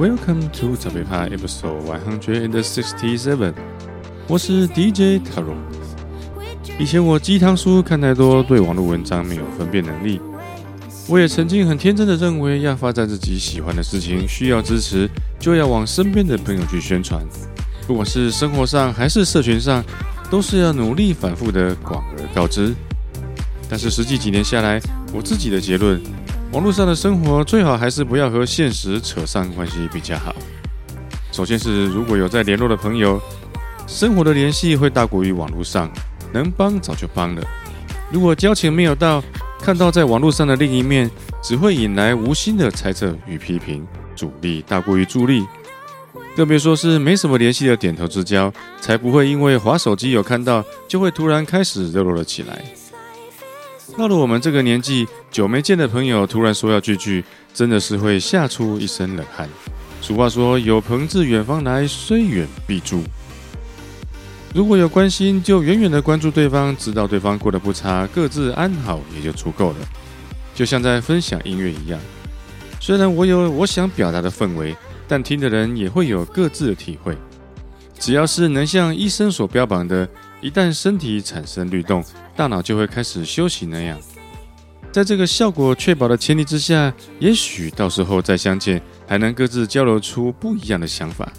Welcome to 早被趴 Episode One Hundred and Sixty-Seven。我是 DJ Taro。以前我鸡汤书看太多，对网络文章没有分辨能力。我也曾经很天真的认为，要发展自己喜欢的事情，需要支持，就要往身边的朋友去宣传。不管是生活上还是社群上，都是要努力反复的广而告之。但是实际几年下来，我自己的结论。网络上的生活最好还是不要和现实扯上关系比较好。首先是如果有在联络的朋友，生活的联系会大过于网络上，能帮早就帮了。如果交情没有到，看到在网络上的另一面，只会引来无心的猜测与批评，阻力大过于助力。更别说是没什么联系的点头之交，才不会因为滑手机有看到，就会突然开始热络了起来。到了我们这个年纪，久没见的朋友突然说要聚聚，真的是会吓出一身冷汗。俗话说：“有朋自远方来，虽远必诛。”如果有关心，就远远的关注对方，知道对方过得不差，各自安好也就足够了。就像在分享音乐一样，虽然我有我想表达的氛围，但听的人也会有各自的体会。只要是能像医生所标榜的，一旦身体产生律动，大脑就会开始休息那样。在这个效果确保的前提之下，也许到时候再相见，还能各自交流出不一样的想法。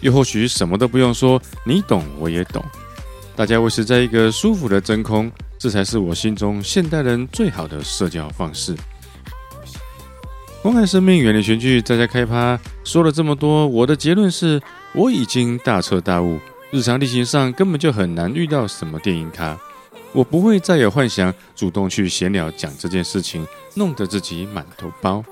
又或许什么都不用说，你懂我也懂，大家维持在一个舒服的真空，这才是我心中现代人最好的社交方式。关爱生命，远离全剧，在家开趴。说了这么多，我的结论是，我已经大彻大悟。日常例行上根本就很难遇到什么电影咖，我不会再有幻想主动去闲聊讲这件事情，弄得自己满头包。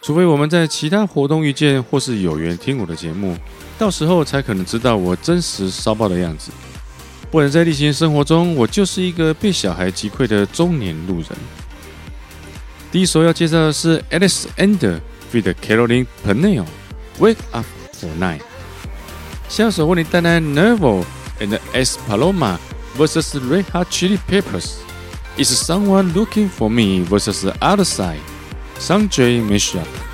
除非我们在其他活动遇见，或是有缘听我的节目，到时候才可能知道我真实骚包的样子。不然在例行生活中，我就是一个被小孩击溃的中年路人。第一首要介绍的是 Alex Ander feat. Caroline Pennell，Wake Up for Night。下首为你带来 Nervo and S Paloma vs Red Hot Chili Peppers。Is someone looking for me vs the other side。Sanjay Mishra。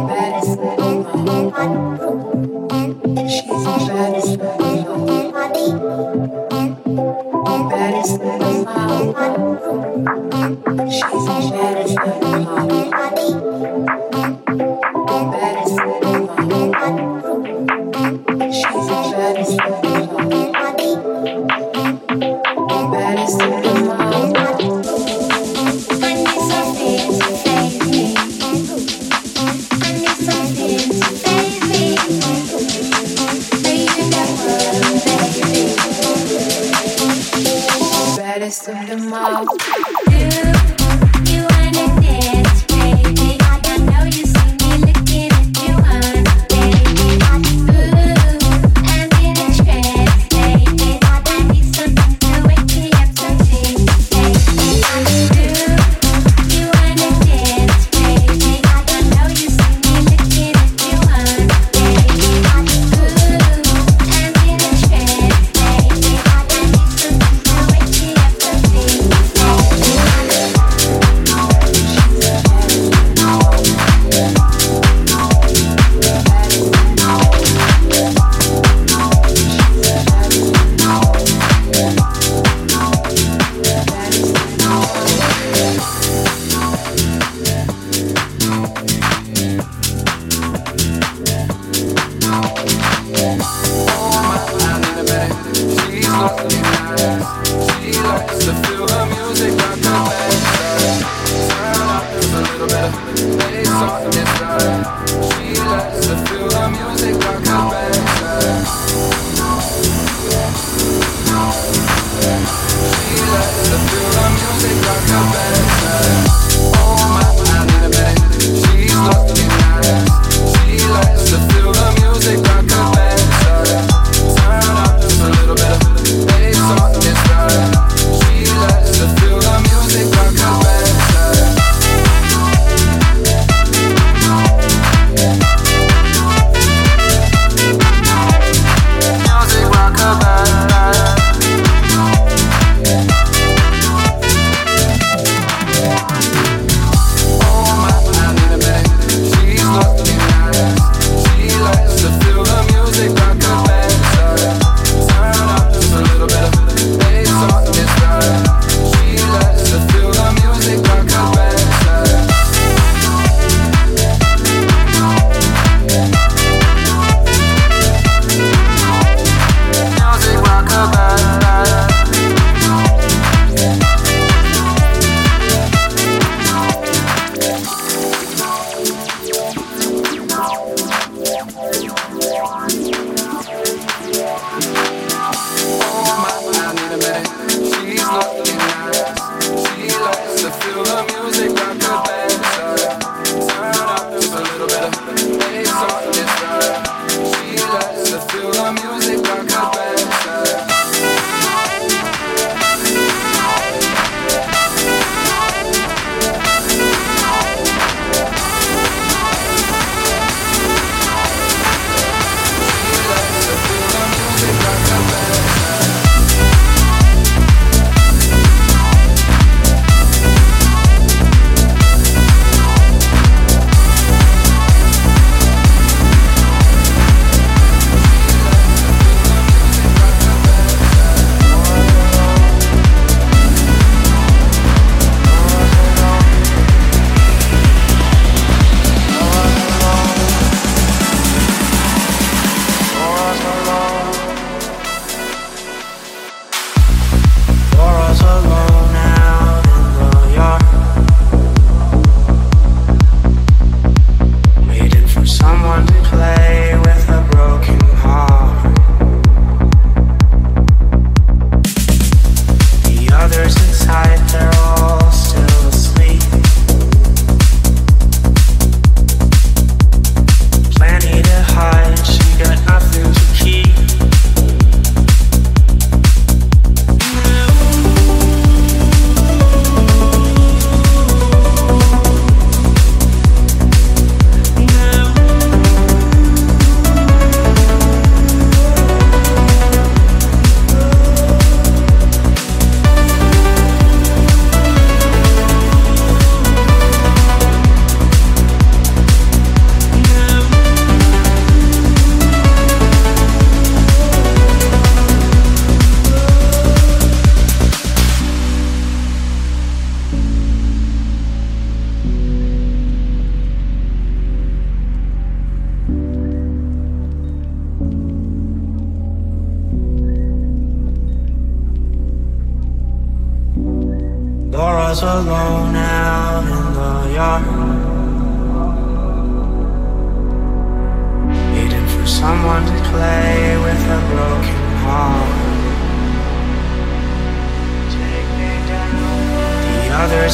baddest.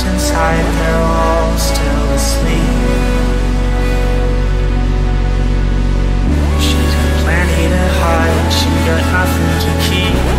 And they're all still asleep. She's got plenty to hide, she got nothing to keep.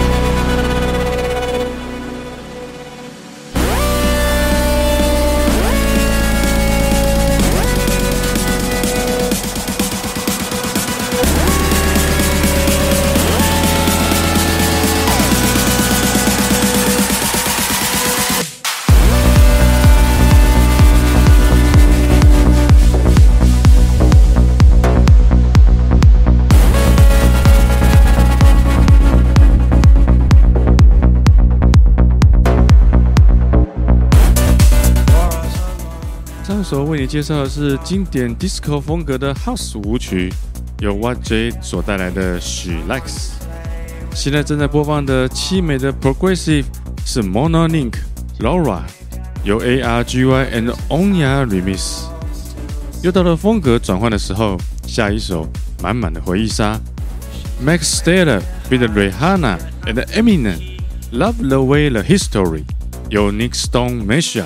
介绍的是经典 disco 风格的 house 舞曲，由 What J 所带来的 She Likes。现在正在播放的凄美的 progressive 是 Mona Link Laura，由 ARGY and Onya Remix。又到了风格转换的时候，下一首满满的回忆杀，Max Stellar with Rihanna and Eminem Love the Way the History，由 Nick Stone Mashup。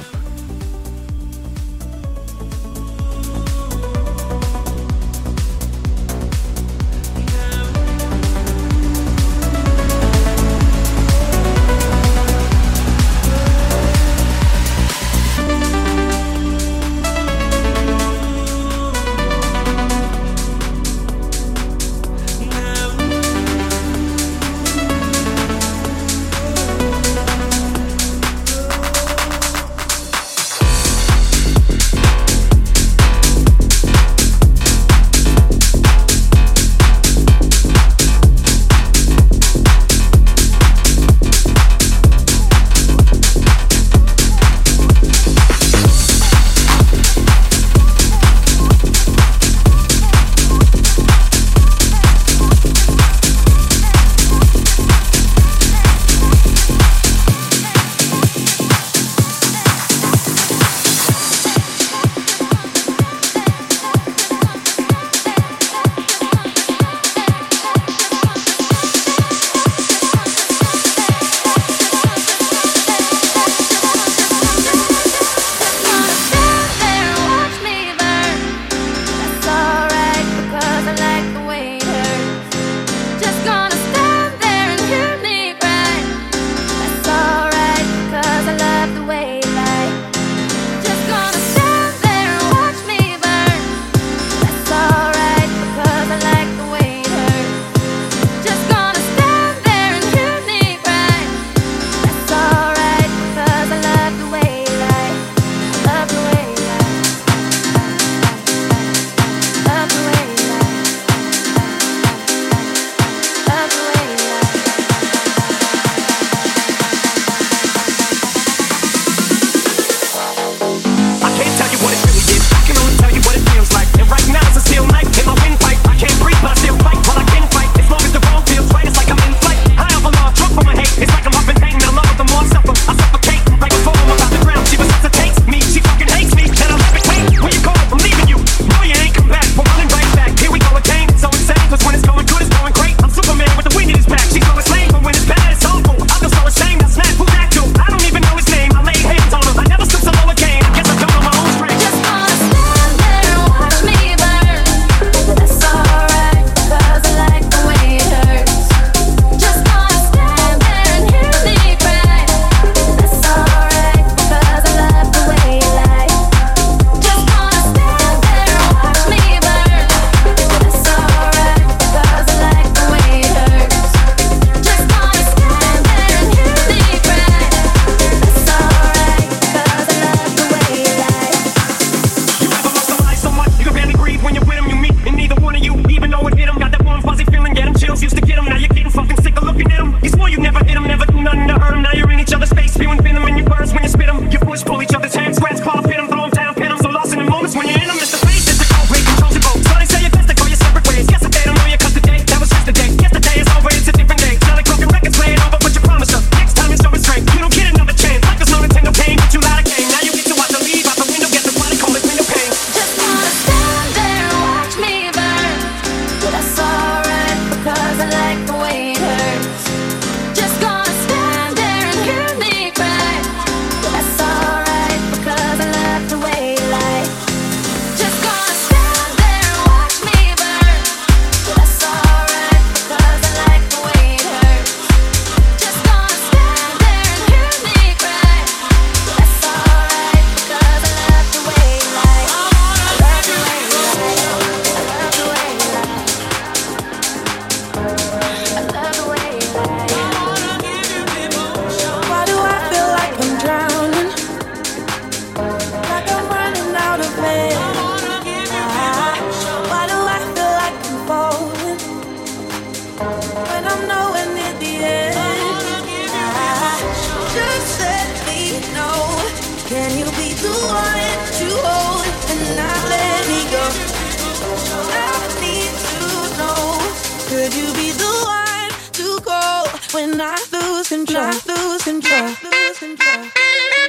When I lose control? Lose control. Lose control.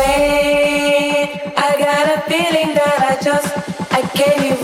way. I got a feeling that I just, I can't even.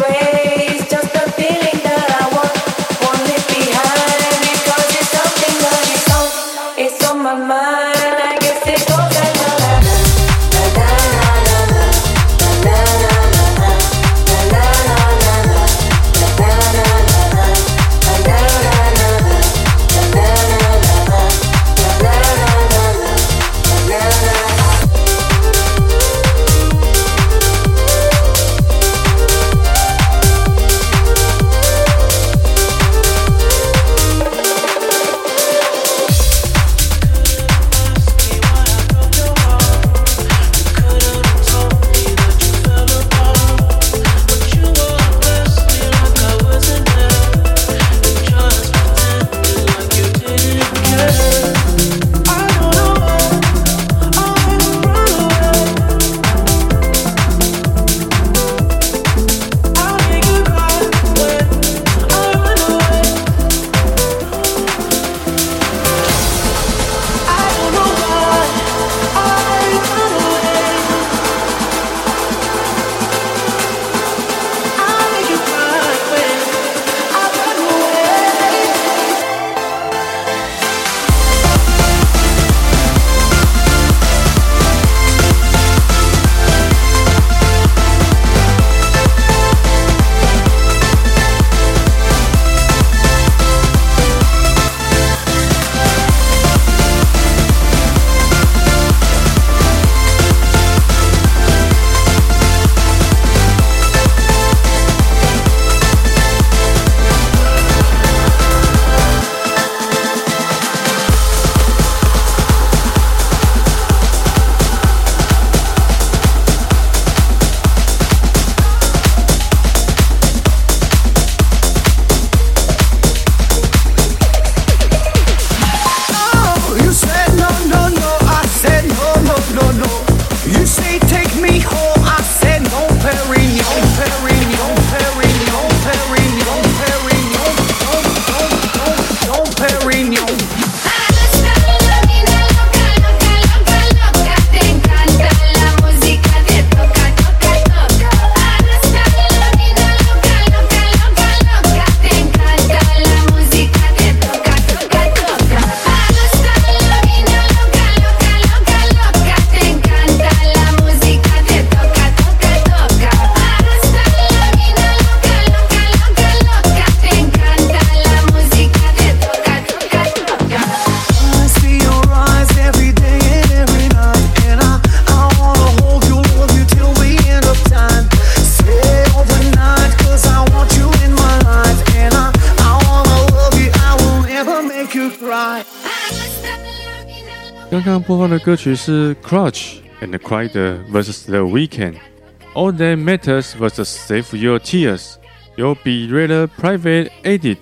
刚刚播放的歌曲是 Clutch and Cry 的 vs The Weeknd，All That Matters vs Save Your Tears，由 Be Real Private Edit。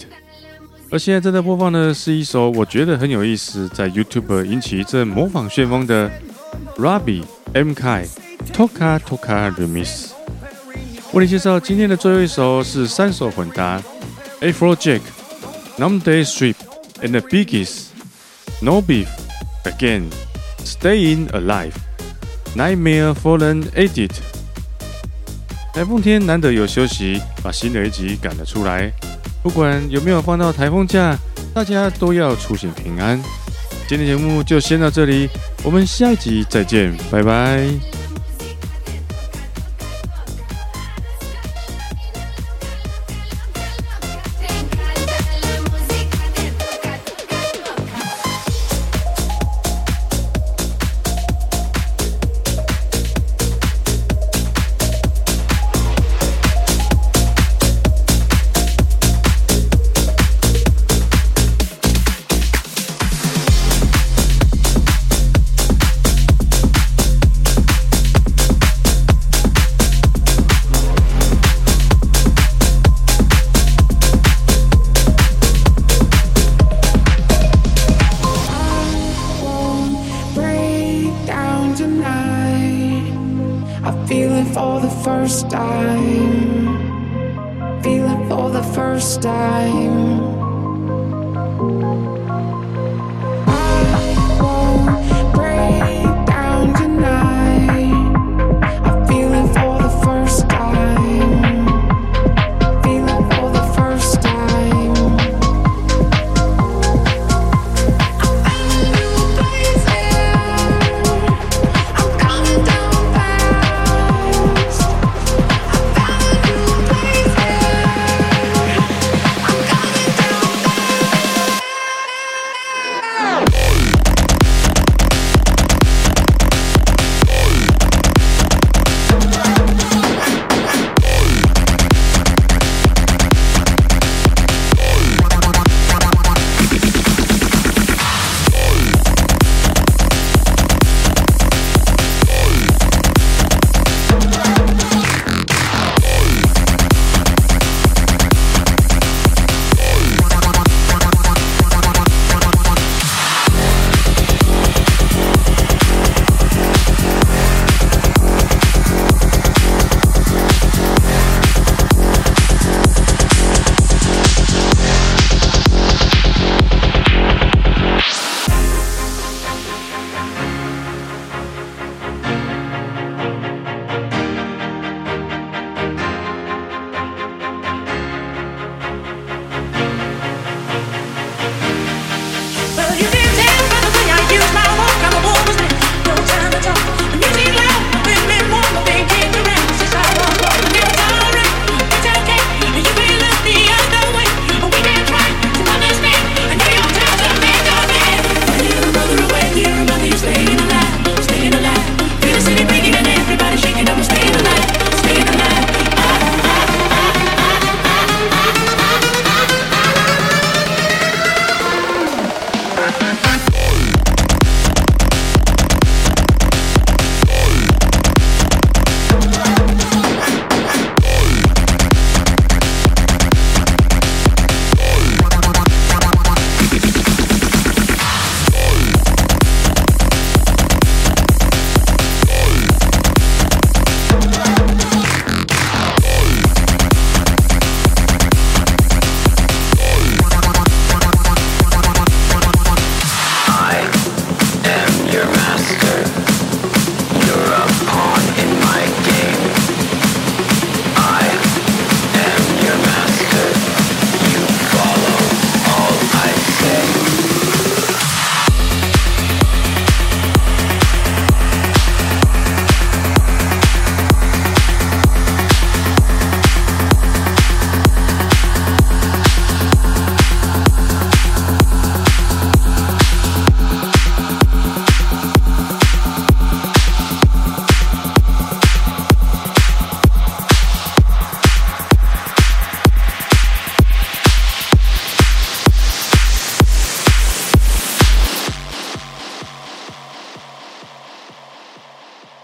而现在正在播放的是一首我觉得很有意思，在 YouTube 引起一阵模仿旋风的 Robbie M. Kai Toka Toka Remix。为你介绍今天的最后一首是三首混搭：Afrojack、Numday Strip and the Biggies、No Beef。 Again, Staying Alive, Nightmare Fallen Edit。台风天难得有休息，把新的一集赶了出来。不管有没有放到台风假，大家都要出行平安。今天节目就先到这里，我们下一集再见，拜拜。